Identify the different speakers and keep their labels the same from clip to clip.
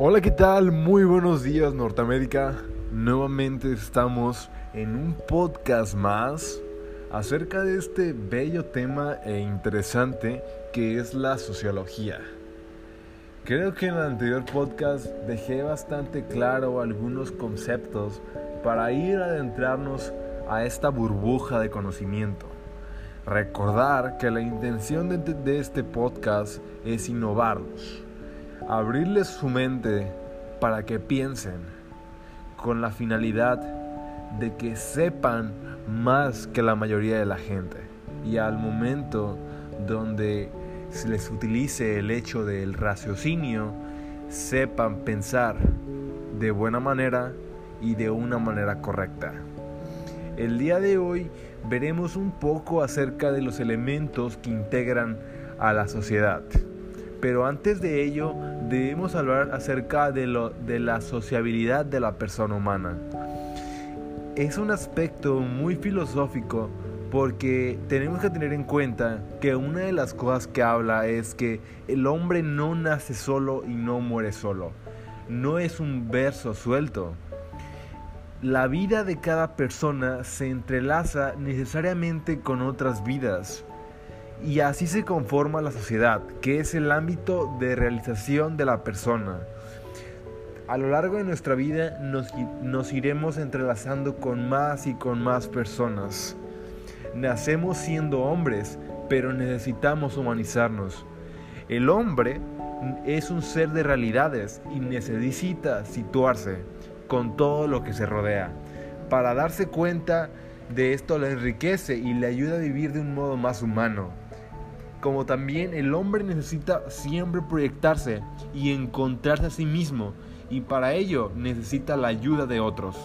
Speaker 1: Hola, ¿qué tal? Muy buenos días Norteamérica. Nuevamente estamos en un podcast más acerca de este bello tema e interesante que es la sociología. Creo que en el anterior podcast dejé bastante claro algunos conceptos para ir adentrarnos a esta burbuja de conocimiento. Recordar que la intención de, de este podcast es innovarlos abrirles su mente para que piensen con la finalidad de que sepan más que la mayoría de la gente. Y al momento donde se les utilice el hecho del raciocinio, sepan pensar de buena manera y de una manera correcta. El día de hoy veremos un poco acerca de los elementos que integran a la sociedad. Pero antes de ello, debemos hablar acerca de, la sociabilidad de la persona humana. Es un aspecto muy filosófico porque tenemos que tener en cuenta que una de las cosas que habla es que el hombre no nace solo y no muere solo. No es un verso suelto. La vida de cada persona se entrelaza necesariamente con otras vidas. Y así se conforma la sociedad, que es el ámbito de realización de la persona. A lo largo de nuestra vida nos, iremos entrelazando con más y con más personas. Nacemos siendo hombres, pero necesitamos humanizarnos. El hombre es un ser de realidades y necesita situarse con todo lo que se rodea. Para darse cuenta de esto le enriquece y le ayuda a vivir de un modo más humano como también el hombre necesita siempre proyectarse y encontrarse a sí mismo, y para ello necesita la ayuda de otros.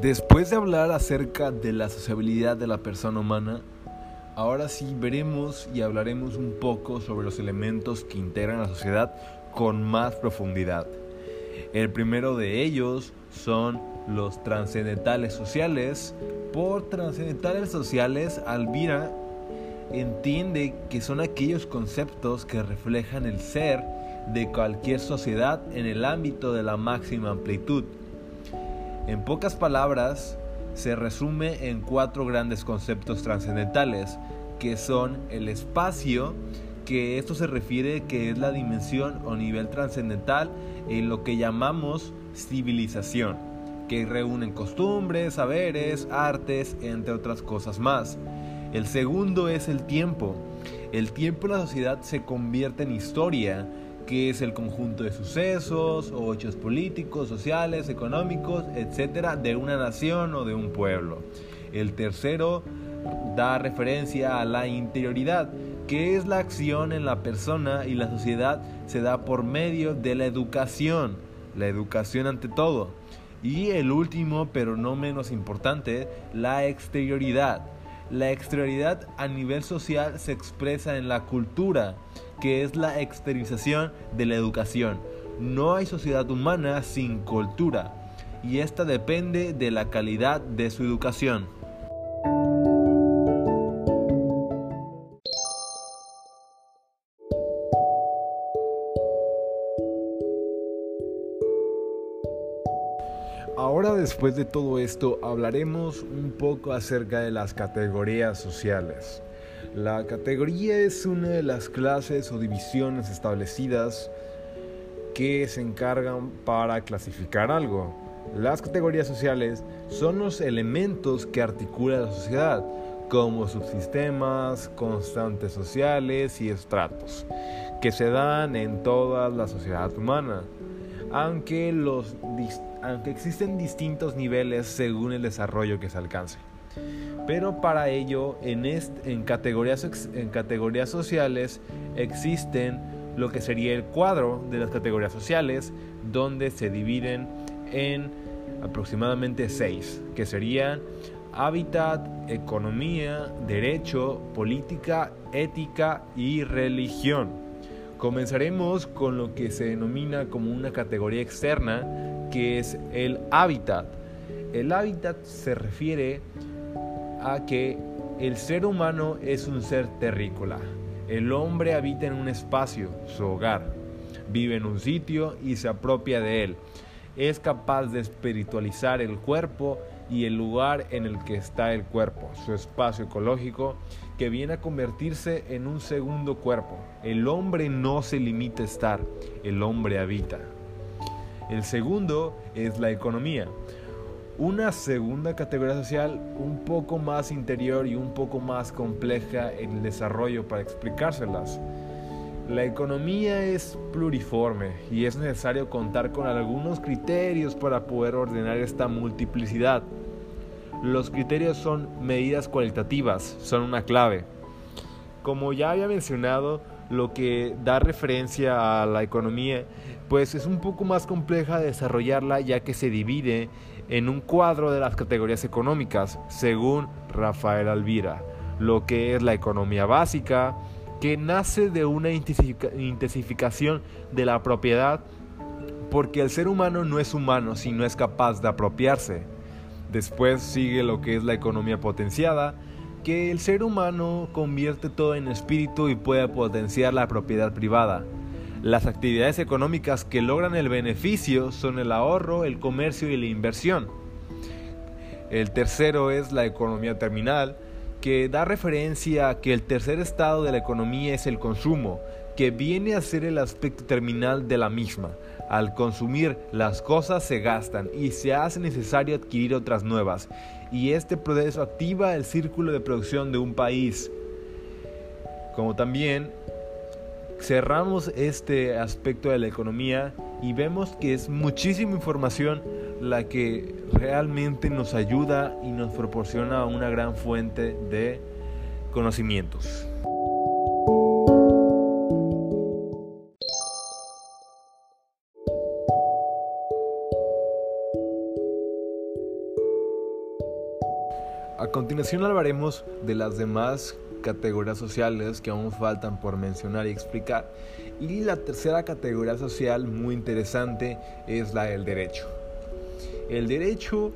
Speaker 1: Después de hablar acerca de la sociabilidad de la persona humana, ahora sí veremos y hablaremos un poco sobre los elementos que integran la sociedad con más profundidad. El primero de ellos son los trascendentales sociales. Por trascendentales sociales, Alvira entiende que son aquellos conceptos que reflejan el ser de cualquier sociedad en el ámbito de la máxima amplitud. En pocas palabras, se resume en cuatro grandes conceptos trascendentales, que son el espacio, que esto se refiere que es la dimensión o nivel trascendental en lo que llamamos civilización, que reúnen costumbres, saberes, artes, entre otras cosas más. El segundo es el tiempo. El tiempo en la sociedad se convierte en historia, que es el conjunto de sucesos o hechos políticos, sociales, económicos, etcétera, de una nación o de un pueblo. El tercero da referencia a la interioridad, que es la acción en la persona y la sociedad se da por medio de la educación, la educación ante todo. Y el último, pero no menos importante, la exterioridad. La exterioridad a nivel social se expresa en la cultura, que es la exteriorización de la educación. No hay sociedad humana sin cultura, y esta depende de la calidad de su educación. Después de todo esto hablaremos un poco acerca de las categorías sociales. La categoría es una de las clases o divisiones establecidas que se encargan para clasificar algo. Las categorías sociales son los elementos que articulan la sociedad, como subsistemas, constantes sociales y estratos, que se dan en toda la sociedad humana aunque, los, aunque existen distintos niveles según el desarrollo que se alcance. Pero para ello, en, en, categorías, en categorías sociales existen lo que sería el cuadro de las categorías sociales, donde se dividen en aproximadamente seis, que serían hábitat, economía, derecho, política, ética y religión. Comenzaremos con lo que se denomina como una categoría externa, que es el hábitat. El hábitat se refiere a que el ser humano es un ser terrícola. El hombre habita en un espacio, su hogar. Vive en un sitio y se apropia de él. Es capaz de espiritualizar el cuerpo y el lugar en el que está el cuerpo, su espacio ecológico, que viene a convertirse en un segundo cuerpo. El hombre no se limita a estar, el hombre habita. El segundo es la economía. Una segunda categoría social un poco más interior y un poco más compleja en el desarrollo para explicárselas. La economía es pluriforme y es necesario contar con algunos criterios para poder ordenar esta multiplicidad. Los criterios son medidas cualitativas, son una clave. Como ya había mencionado, lo que da referencia a la economía, pues es un poco más compleja de desarrollarla ya que se divide en un cuadro de las categorías económicas, según Rafael Alvira, lo que es la economía básica, que nace de una intensificación de la propiedad porque el ser humano no es humano si no es capaz de apropiarse. Después sigue lo que es la economía potenciada, que el ser humano convierte todo en espíritu y puede potenciar la propiedad privada. Las actividades económicas que logran el beneficio son el ahorro, el comercio y la inversión. El tercero es la economía terminal, que da referencia a que el tercer estado de la economía es el consumo, que viene a ser el aspecto terminal de la misma. Al consumir, las cosas se gastan y se hace necesario adquirir otras nuevas, y este proceso activa el círculo de producción de un país. Como también cerramos este aspecto de la economía y vemos que es muchísima información la que realmente nos ayuda y nos proporciona una gran fuente de conocimientos. Continuación hablaremos de las demás categorías sociales que aún faltan por mencionar y explicar. Y la tercera categoría social muy interesante es la del derecho. El derecho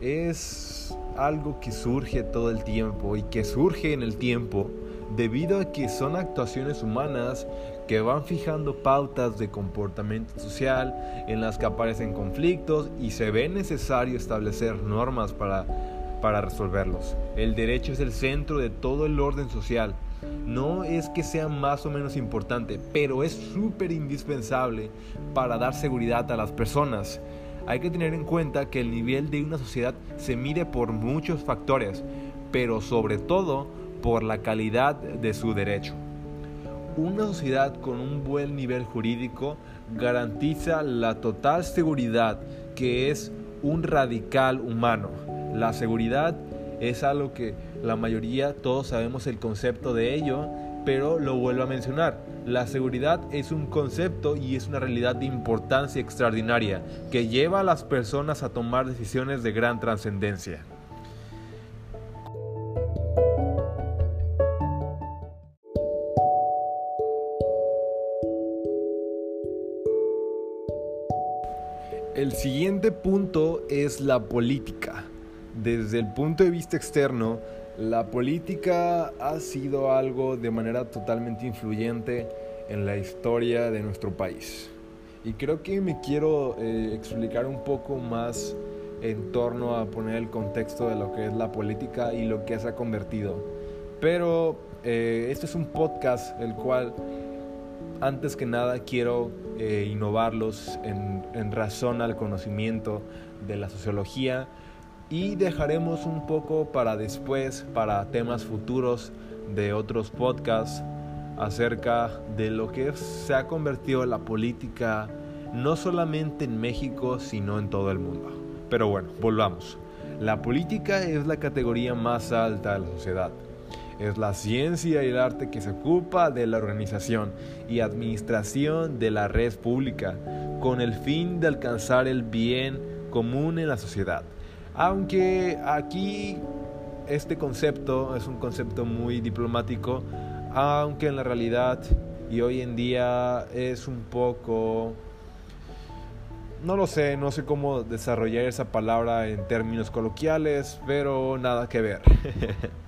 Speaker 1: es algo que surge todo el tiempo y que surge en el tiempo debido a que son actuaciones humanas que van fijando pautas de comportamiento social en las que aparecen conflictos y se ve necesario establecer normas para, para resolverlos. El derecho es el centro de todo el orden social. No es que sea más o menos importante, pero es súper indispensable para dar seguridad a las personas. Hay que tener en cuenta que el nivel de una sociedad se mide por muchos factores, pero sobre todo por la calidad de su derecho. Una sociedad con un buen nivel jurídico garantiza la total seguridad que es un radical humano. La seguridad es algo que la mayoría, todos sabemos el concepto de ello, pero lo vuelvo a mencionar. La seguridad es un concepto y es una realidad de importancia extraordinaria que lleva a las personas a tomar decisiones de gran trascendencia. El siguiente punto es la política. Desde el punto de vista externo, la política ha sido algo de manera totalmente influyente en la historia de nuestro país. Y creo que me quiero eh, explicar un poco más en torno a poner el contexto de lo que es la política y lo que se ha convertido. Pero eh, este es un podcast el cual antes que nada quiero eh, innovarlos en, en razón al conocimiento de la sociología y dejaremos un poco para después, para temas futuros de otros podcasts acerca de lo que se ha convertido la política no solamente en México, sino en todo el mundo. Pero bueno, volvamos. La política es la categoría más alta de la sociedad. Es la ciencia y el arte que se ocupa de la organización y administración de la red pública con el fin de alcanzar el bien común en la sociedad. Aunque aquí este concepto es un concepto muy diplomático, aunque en la realidad y hoy en día es un poco no lo sé, no sé cómo desarrollar esa palabra en términos coloquiales, pero nada que ver.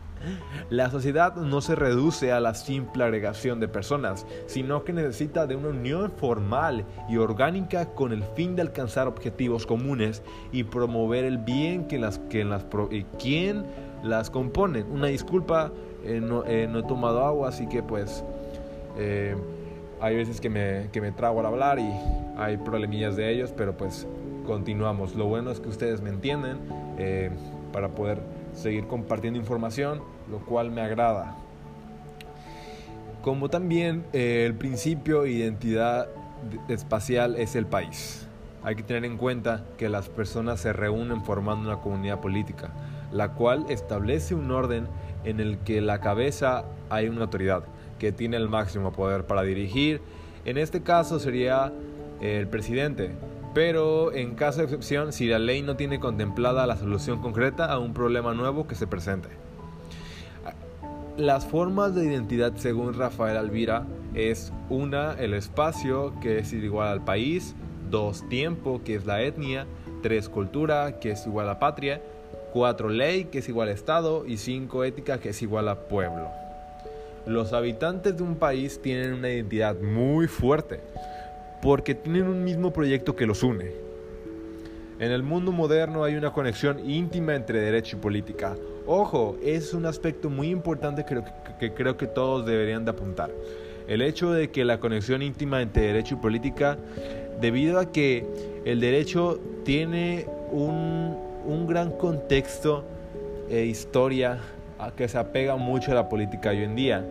Speaker 1: La sociedad no se reduce a la simple agregación de personas, sino que necesita de una unión formal y orgánica con el fin de alcanzar objetivos comunes y promover el bien que las, que las, quien las componen. Una disculpa, eh, no, eh, no, he tomado agua, así que pues eh, hay veces que me, que me trago al hablar y hay problemillas de ellos, pero pues continuamos. Lo bueno es que ustedes me entienden para poder seguir compartiendo información, lo cual me agrada. Como también eh, el principio de identidad espacial es el país. Hay que tener en cuenta que las personas se reúnen formando una comunidad política, la cual establece un orden en el que la cabeza hay una autoridad que tiene el máximo poder para dirigir. En este caso sería el presidente, pero en caso de excepción, si la ley no tiene contemplada la solución concreta a un problema nuevo que se presente. Las formas de identidad según Rafael Alvira es una, el espacio, que es igual al país, dos, tiempo, que es la etnia, tres, cultura, que es igual a patria, cuatro, ley, que es igual a Estado, y cinco, ética, que es igual a pueblo. Los habitantes de un país tienen una identidad muy fuerte porque tienen un mismo proyecto que los une. En el mundo moderno hay una conexión íntima entre derecho y política. Ojo, es un aspecto muy importante que, creo que todos deberían de apuntar. El hecho de que la conexión íntima entre derecho y política, debido a que el derecho tiene un, un gran contexto e historia que se apega mucho a la política hoy en día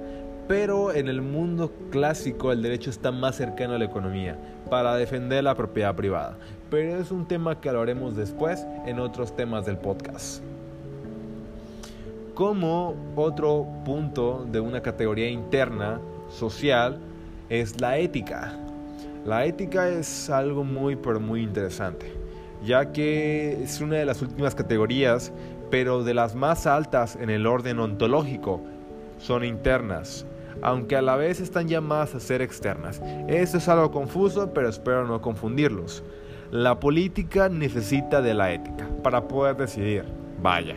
Speaker 1: pero en el mundo clásico el derecho está más cercano a la economía para defender la propiedad privada. Pero es un tema que hablaremos después en otros temas del podcast. Como otro punto de una categoría interna social es la ética. La ética es algo muy pero muy interesante, ya que es una de las últimas categorías, pero de las más altas en el orden ontológico, son internas aunque a la vez están llamadas a ser externas. Esto es algo confuso, pero espero no confundirlos. La política necesita de la ética para poder decidir. Vaya.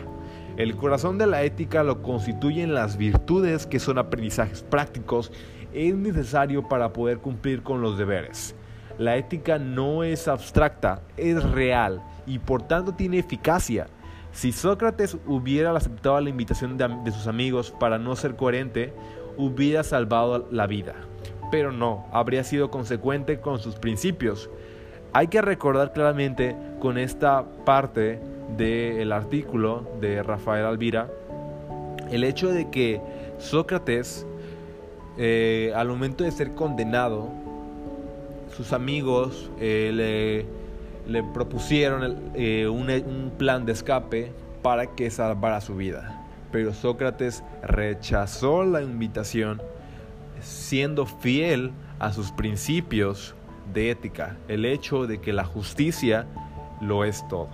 Speaker 1: El corazón de la ética lo constituyen las virtudes que son aprendizajes prácticos es necesario para poder cumplir con los deberes. La ética no es abstracta, es real y por tanto tiene eficacia. Si Sócrates hubiera aceptado la invitación de, de sus amigos para no ser coherente, hubiera salvado la vida, pero no, habría sido consecuente con sus principios. Hay que recordar claramente con esta parte del artículo de Rafael Alvira el hecho de que Sócrates, eh, al momento de ser condenado, sus amigos eh, le, propusieron eh, un plan de escape para que salvara su vida pero Sócrates rechazó la invitación siendo fiel a sus principios de ética, el hecho de que la justicia lo es todo.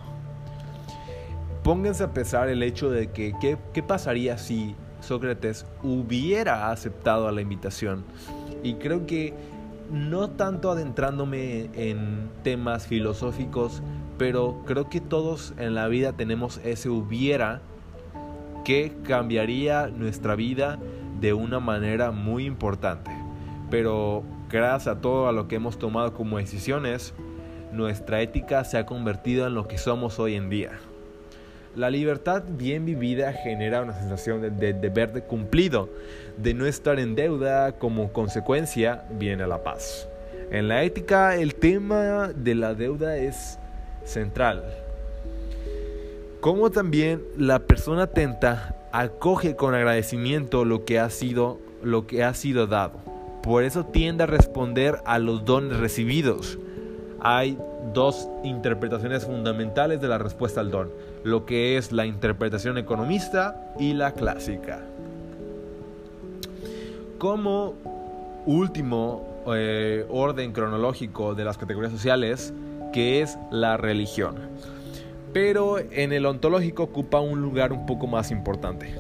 Speaker 1: Pónganse a pesar el hecho de que qué, pasaría si Sócrates hubiera aceptado la invitación. Y creo que no tanto adentrándome en temas filosóficos, pero creo que todos en la vida tenemos ese hubiera que cambiaría nuestra vida de una manera muy importante. Pero gracias a todo a lo que hemos tomado como decisiones, nuestra ética se ha convertido en lo que somos hoy en día. La libertad bien vivida genera una sensación de, deber de cumplido, de no estar en deuda, como consecuencia viene la paz. En la ética el tema de la deuda es central, como también la persona atenta acoge con agradecimiento lo que ha sido lo que ha sido dado. Por eso tiende a responder a los dones recibidos. Hay dos interpretaciones fundamentales de la respuesta al don, lo que es la interpretación economista y la clásica. Como último eh, orden cronológico de las categorías sociales, que es la religión pero en el ontológico ocupa un lugar un poco más importante.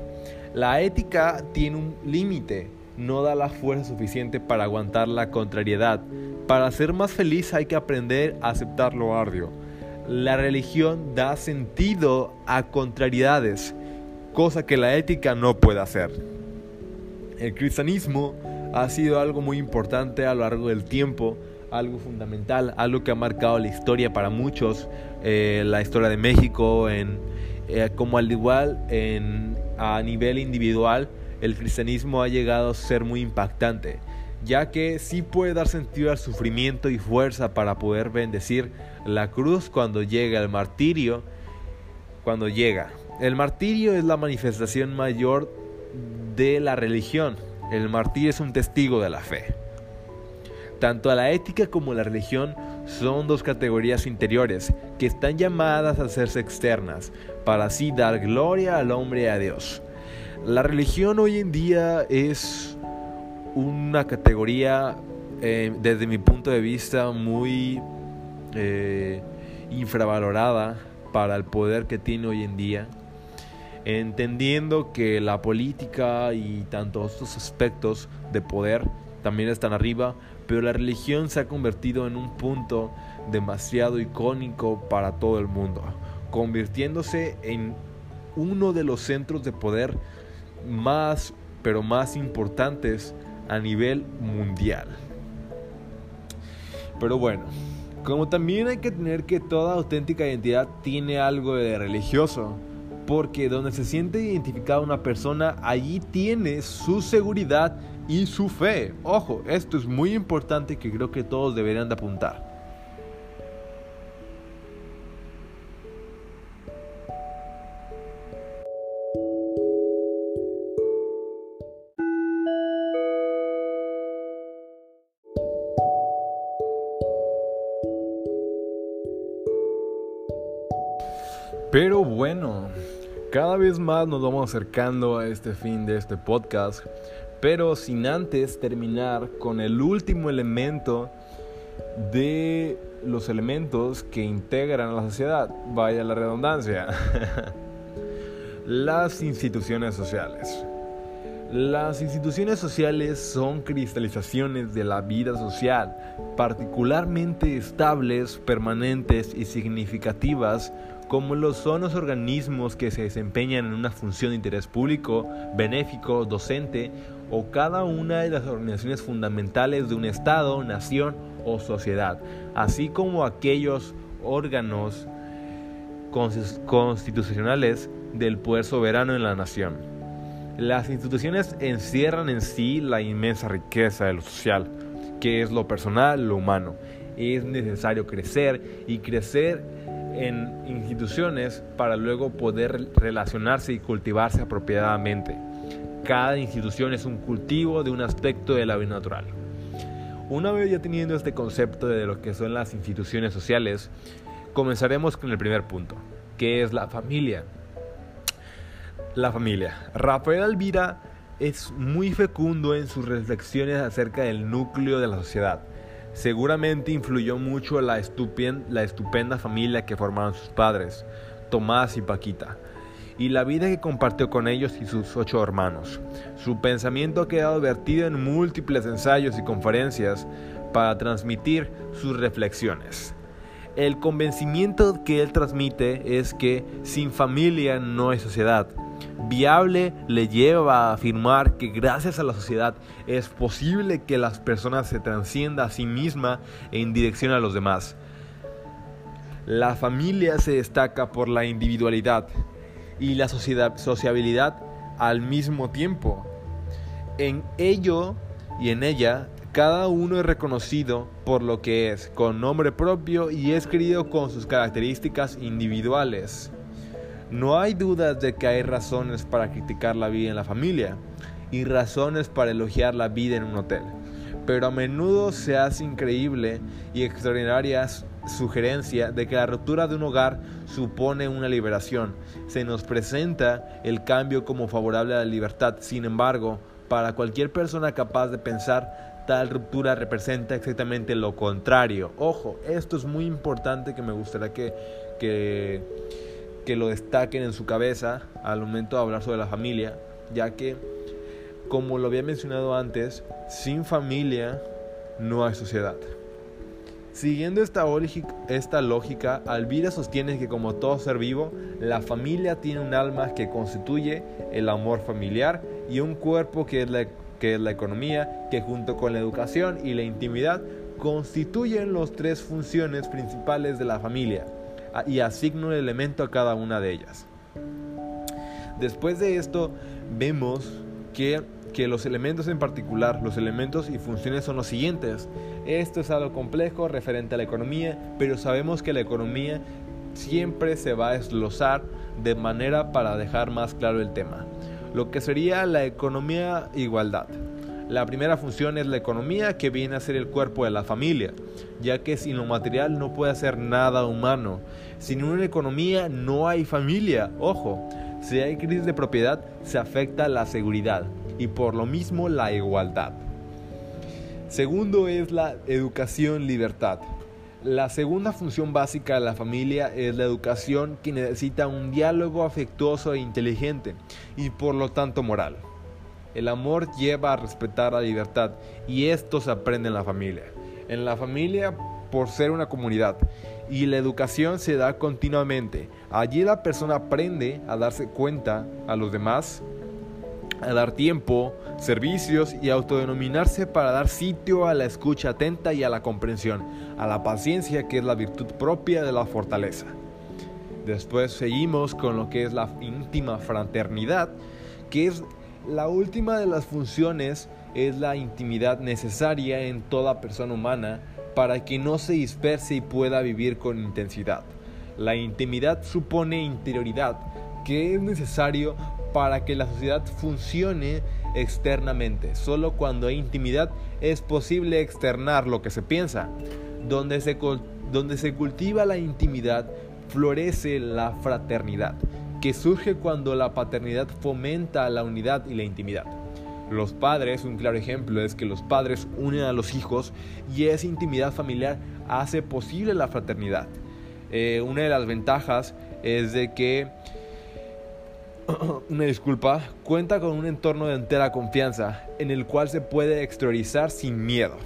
Speaker 1: La ética tiene un límite no da la fuerza suficiente para aguantar la contrariedad. Para ser más feliz hay que aprender a aceptar lo arduo. La religión da sentido a contrariedades, cosa que la ética no puede hacer. El cristianismo ha sido algo muy importante a lo largo del tiempo, algo fundamental, algo que ha marcado la historia para muchos, eh, la historia de México, en, eh, como al igual en, a nivel individual, el cristianismo ha llegado a ser muy impactante, ya que sí puede dar sentido al sufrimiento y fuerza para poder bendecir la cruz cuando llega el martirio, cuando llega. El martirio es la manifestación mayor de la religión. El martirio es un testigo de la fe. Tanto la ética como la religión son dos categorías interiores que están llamadas a hacerse externas, para así dar gloria al hombre y a Dios. La religión hoy en día es una categoría, eh, desde mi punto de vista, muy eh, infravalorada para el poder que tiene hoy en día, entendiendo que la política y tantos estos aspectos de poder también están arriba, pero la religión se ha convertido en un punto demasiado icónico para todo el mundo, convirtiéndose en uno de los centros de poder más, pero más importantes a nivel mundial. Pero bueno, como también hay que tener que toda auténtica identidad tiene algo de religioso, porque donde se siente identificada una persona, allí tiene su seguridad y su fe. Ojo, esto es muy importante que creo que todos deberían de apuntar. Pero bueno, cada vez más nos vamos acercando a este fin de este podcast, pero sin antes terminar con el último elemento de los elementos que integran a la sociedad, vaya la redundancia, las instituciones sociales. Las instituciones sociales son cristalizaciones de la vida social, particularmente estables, permanentes y significativas como lo son los organismos que se desempeñan en una función de interés público, benéfico, docente o cada una de las organizaciones fundamentales de un Estado, nación o sociedad, así como aquellos órganos constitucionales del poder soberano en la nación. Las instituciones encierran en sí la inmensa riqueza de lo social, que es lo personal, lo humano. Es necesario crecer y crecer en instituciones para luego poder relacionarse y cultivarse apropiadamente. Cada institución es un cultivo de un aspecto de la vida natural. Una vez ya teniendo este concepto de lo que son las instituciones sociales, comenzaremos con el primer punto, que es la familia. La familia. Rafael Alvira es muy fecundo en sus reflexiones acerca del núcleo de la sociedad Seguramente influyó mucho la, la estupenda familia que formaron sus padres, Tomás y Paquita, y la vida que compartió con ellos y sus ocho hermanos. Su pensamiento ha quedado vertido en múltiples ensayos y conferencias para transmitir sus reflexiones. El convencimiento que él transmite es que sin familia no hay sociedad viable le lleva a afirmar que gracias a la sociedad es posible que las personas se transciendan a sí misma en dirección a los demás. La familia se destaca por la individualidad y la sociabilidad al mismo tiempo. En ello y en ella, cada uno es reconocido por lo que es, con nombre propio y es querido con sus características individuales. No hay dudas de que hay razones para criticar la vida en la familia y razones para elogiar la vida en un hotel, pero a menudo se hace increíble y extraordinaria sugerencia de que la ruptura de un hogar supone una liberación. Se nos presenta el cambio como favorable a la libertad, sin embargo, para cualquier persona capaz de pensar, tal ruptura representa exactamente lo contrario. Ojo, esto es muy importante que me gustaría que, que que lo destaquen en su cabeza al momento de hablar sobre la familia, ya que como lo había mencionado antes, sin familia no hay sociedad. Siguiendo esta, lógica, Alvira sostiene que como todo ser vivo, la familia tiene un alma que constituye el amor familiar y un cuerpo que es la, que es la economía, que junto con la educación y la intimidad constituyen las tres funciones principales de la familia y asigna un elemento a cada una de ellas. Después de esto, vemos que que los elementos en particular, los elementos y funciones son los siguientes. Esto es algo complejo referente a la economía, pero sabemos que la economía siempre se va a esglosar de manera para dejar más claro el tema. Lo que sería la economía igualdad. La primera función es la economía que viene a ser el cuerpo de la familia, ya que sin lo material no puede hacer nada humano. Sin una economía no hay familia, ojo. Si hay crisis de propiedad, se afecta la seguridad y por lo mismo la igualdad. Segundo es la educación libertad. La segunda función básica de la familia es la educación que necesita un diálogo afectuoso e inteligente y por lo tanto moral. El amor lleva a respetar la libertad y esto se aprende en la familia. En la familia por ser una comunidad y la educación se da continuamente. Allí la persona aprende a darse cuenta a los demás a dar tiempo, servicios y autodenominarse para dar sitio a la escucha atenta y a la comprensión, a la paciencia que es la virtud propia de la fortaleza. Después seguimos con lo que es la íntima fraternidad, que es la última de las funciones, es la intimidad necesaria en toda persona humana para que no se disperse y pueda vivir con intensidad. La intimidad supone interioridad, que es necesario para que la sociedad funcione externamente. Solo cuando hay intimidad es posible externar lo que se piensa. Donde se, donde se cultiva la intimidad, florece la fraternidad, que surge cuando la paternidad fomenta la unidad y la intimidad. Los padres, un claro ejemplo es que los padres unen a los hijos y esa intimidad familiar hace posible la fraternidad. Eh, una de las ventajas es de que una disculpa, cuenta con un entorno de entera confianza en el cual se puede exteriorizar sin miedo.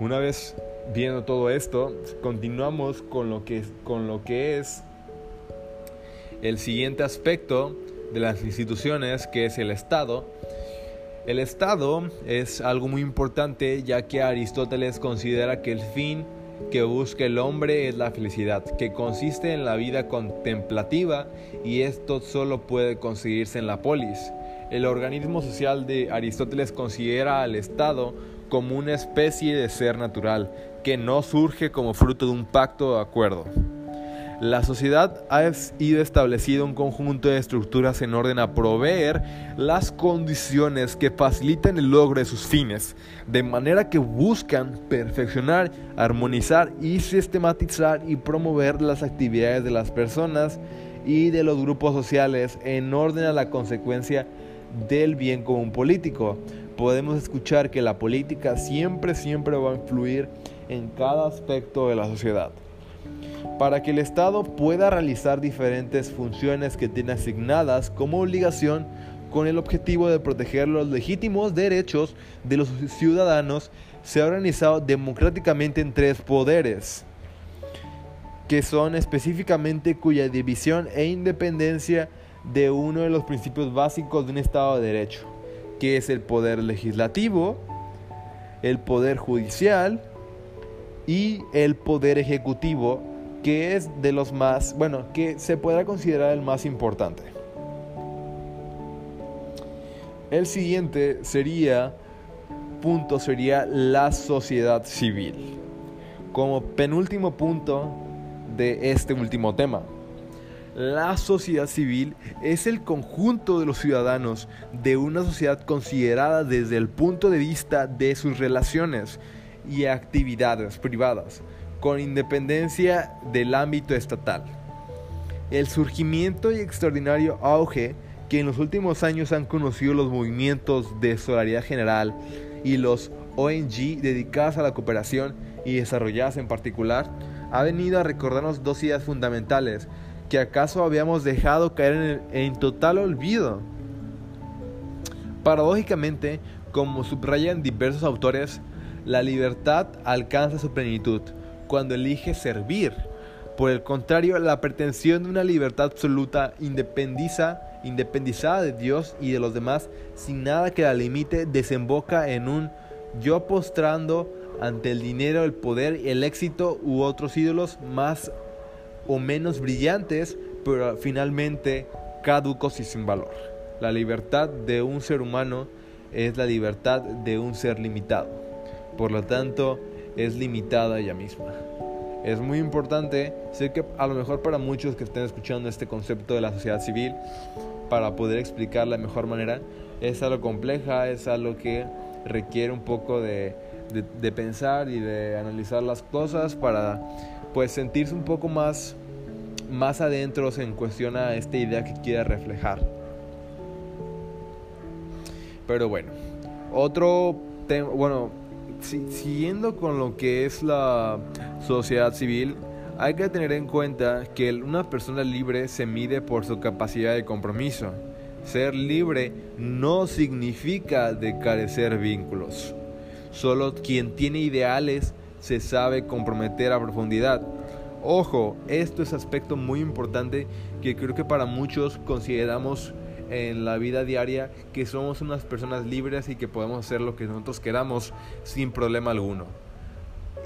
Speaker 1: Una vez viendo todo esto, continuamos con lo que, con lo que es el siguiente aspecto de las instituciones, que es el Estado. El Estado es algo muy importante ya que Aristóteles considera que el fin que busca el hombre es la felicidad, que consiste en la vida contemplativa y esto solo puede conseguirse en la polis. El organismo social de Aristóteles considera al Estado como una especie de ser natural, que no surge como fruto de un pacto o acuerdo. La sociedad ha ido establecido un conjunto de estructuras en orden a proveer las condiciones que facilitan el logro de sus fines, de manera que buscan perfeccionar, armonizar y sistematizar y promover las actividades de las personas y de los grupos sociales en orden a la consecuencia del bien común político. Podemos escuchar que la política siempre, siempre va a influir en cada aspecto de la sociedad para que el Estado pueda realizar diferentes funciones que tiene asignadas como obligación con el objetivo de proteger los legítimos derechos de los ciudadanos, se ha organizado democráticamente en tres poderes, que son específicamente cuya división e independencia de uno de los principios básicos de un Estado de Derecho, que es el poder legislativo, el poder judicial y el poder ejecutivo que es de los más, bueno, que se podrá considerar el más importante. El siguiente sería, punto, sería la sociedad civil. Como penúltimo punto de este último tema. La sociedad civil es el conjunto de los ciudadanos de una sociedad considerada desde el punto de vista de sus relaciones y actividades privadas con independencia del ámbito estatal. El surgimiento y extraordinario auge que en los últimos años han conocido los movimientos de solidaridad general y los ONG dedicadas a la cooperación y desarrolladas en particular, ha venido a recordarnos dos ideas fundamentales que acaso habíamos dejado caer en, en total olvido. Paradójicamente, como subrayan diversos autores, la libertad alcanza su plenitud cuando elige servir. Por el contrario, la pretensión de una libertad absoluta independiza, independizada de Dios y de los demás, sin nada que la limite, desemboca en un yo postrando ante el dinero, el poder, el éxito u otros ídolos más o menos brillantes, pero finalmente caducos y sin valor. La libertad de un ser humano es la libertad de un ser limitado. Por lo tanto, es limitada ella misma. Es muy importante, sé que a lo mejor para muchos que estén escuchando este concepto de la sociedad civil, para poder explicar la mejor manera, es algo compleja, es algo que requiere un poco de, de, pensar y de analizar las cosas para pues sentirse un poco más, más adentro en cuestión a esta idea que quiere reflejar. Pero bueno, otro tema, bueno, siguiendo con lo que es la sociedad civil, hay que tener en cuenta que una persona libre se mide por su capacidad de compromiso. Ser libre no significa de carecer vínculos. Solo quien tiene ideales se sabe comprometer a profundidad. Ojo, esto es aspecto muy importante que creo que para muchos consideramos en la vida diaria que somos unas personas libres y que podemos hacer lo que nosotros queramos sin problema alguno.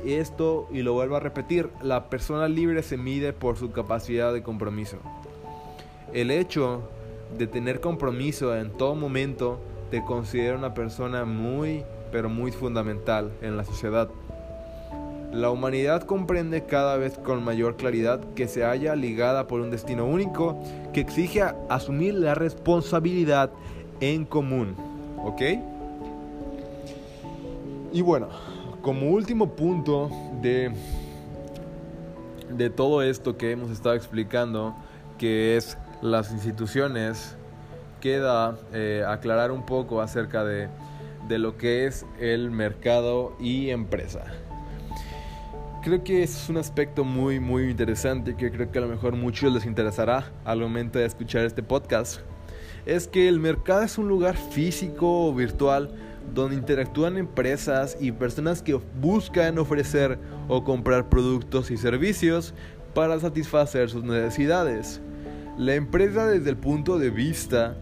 Speaker 1: Esto, y lo vuelvo a repetir, la persona libre se mide por su capacidad de compromiso. El hecho de tener compromiso en todo momento te considera una persona muy, pero muy fundamental en la sociedad. La humanidad comprende cada vez con mayor claridad que se halla ligada por un destino único que exige asumir la responsabilidad en común. ¿Ok? Y bueno, como último punto de, de todo esto que hemos estado explicando, que es las instituciones, queda eh, aclarar un poco acerca de, de lo que es el mercado y empresa. Creo que es un aspecto muy muy interesante que creo que a lo mejor muchos les interesará al momento de escuchar este podcast. Es que el mercado es un lugar físico o virtual donde interactúan empresas y personas que buscan ofrecer o comprar productos y servicios para satisfacer sus necesidades. La empresa desde el punto de vista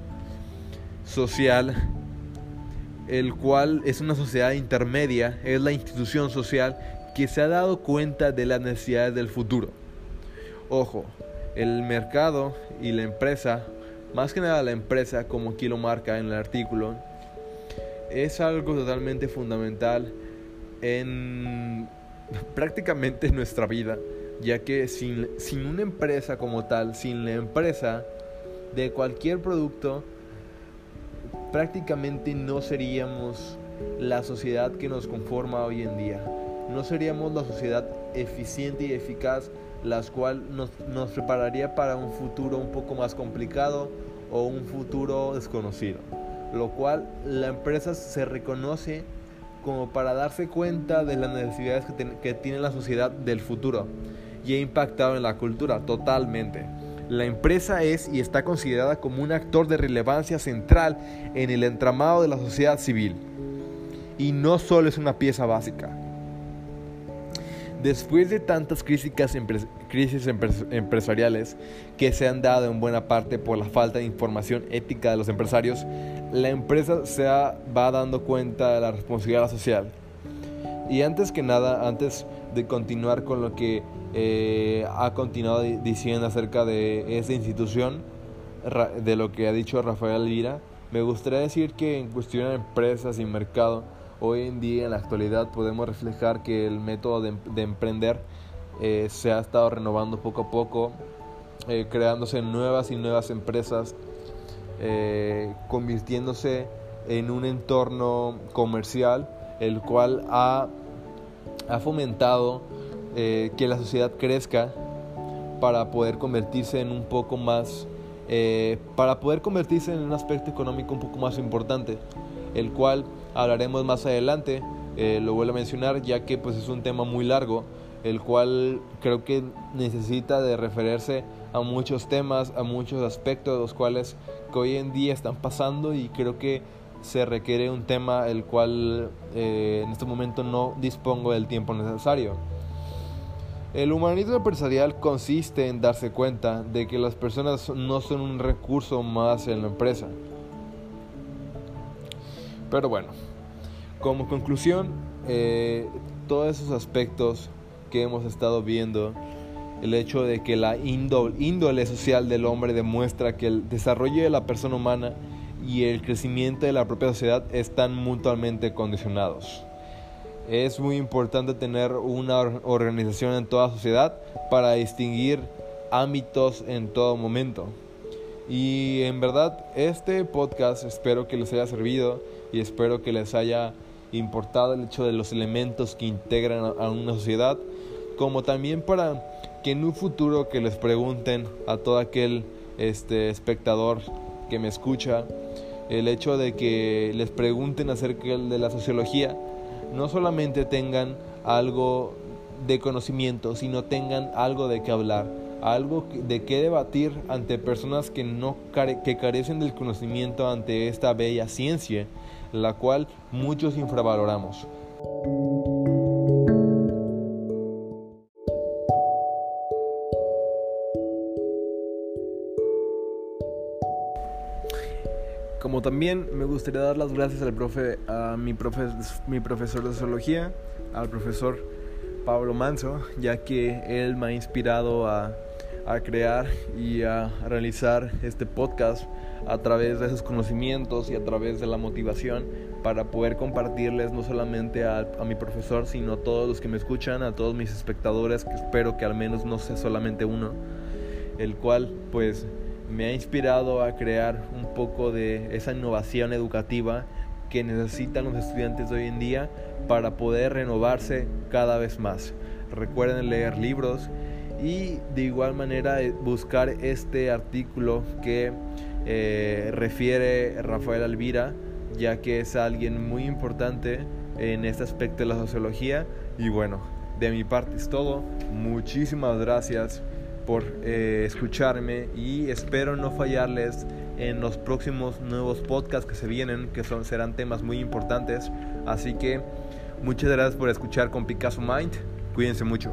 Speaker 1: social, el cual es una sociedad intermedia, es la institución social que se ha dado cuenta de las necesidades del futuro. Ojo, el mercado y la empresa, más que nada la empresa, como aquí lo marca en el artículo, es algo totalmente fundamental en prácticamente nuestra vida, ya que sin, sin una empresa como tal, sin la empresa de cualquier producto, prácticamente no seríamos la sociedad que nos conforma hoy en día. No seríamos la sociedad eficiente y eficaz, la cual nos, nos prepararía para un futuro un poco más complicado o un futuro desconocido. Lo cual la empresa se reconoce como para darse cuenta de las necesidades que, que tiene la sociedad del futuro y ha impactado en la cultura totalmente. La empresa es y está considerada como un actor de relevancia central en el entramado de la sociedad civil. Y no solo es una pieza básica. Después de tantas crisis, empresariales que se han dado en buena parte por la falta de información ética de los empresarios, la empresa se va dando cuenta de la responsabilidad social. Y antes que nada, antes de continuar con lo que eh, ha continuado diciendo acerca de esa institución, de lo que ha dicho Rafael Lira, me gustaría decir que en cuestión de empresas y mercado, hoy en día, en la actualidad, podemos reflejar que el método de, emprender eh, se ha estado renovando poco a poco, eh, creándose nuevas y nuevas empresas, convirtiéndose en un entorno comercial, el cual ha, ha fomentado eh, que la sociedad crezca para poder convertirse en un poco más, eh, para poder convertirse en un aspecto económico un poco más importante, el cual hablaremos más adelante, eh, lo vuelvo a mencionar ya que pues es un tema muy largo, el cual creo que necesita de referirse a muchos temas, a muchos aspectos los cuales que hoy en día están pasando y creo que
Speaker 2: se requiere un tema el cual eh, en este momento no dispongo del tiempo necesario. El humanismo empresarial consiste en darse cuenta de que las personas no son un recurso más en la empresa. Pero bueno, como conclusión, eh, todos esos aspectos que hemos estado viendo, el hecho de que la índole social del hombre demuestra que el desarrollo de la persona humana y el crecimiento de la propia sociedad están mutuamente condicionados. Es muy importante tener una organización en toda sociedad para distinguir ámbitos en todo momento. Y en verdad, este podcast espero que les haya servido y espero que les haya importado el hecho de los elementos que integran a una sociedad, como también para que en un futuro que les pregunten a todo aquel este espectador que me escucha, el hecho de que les pregunten acerca de la sociología, no solamente tengan algo de conocimiento, sino tengan algo de qué hablar, algo de qué debatir ante personas que, no que carecen del conocimiento ante esta bella ciencia, la cual muchos infravaloramos. Como también me gustaría dar las gracias al profe, a mi, mi profesor de sociología, al profesor Pablo Manso, ya que él me ha inspirado a, a crear y a realizar este podcast a través de sus conocimientos y a través de la motivación para poder compartirles no solamente a, a, mi profesor, sino a todos los que me escuchan, a todos mis espectadores, que espero que al menos no sea solamente uno, el cual pues me ha inspirado a crear un poco de esa innovación educativa que necesitan los estudiantes de hoy en día para poder renovarse cada vez más. Recuerden leer libros y de igual manera eh, buscar este artículo que eh, refiere Rafael Alvira, ya que es alguien muy importante en este aspecto de la sociología. Y bueno, de mi parte es todo. Muchísimas gracias por eh, escucharme y espero no fallarles en los próximos nuevos podcasts que se vienen, que son, serán temas muy importantes. Así que muchas gracias por escuchar con Picasso Mind. Cuídense mucho.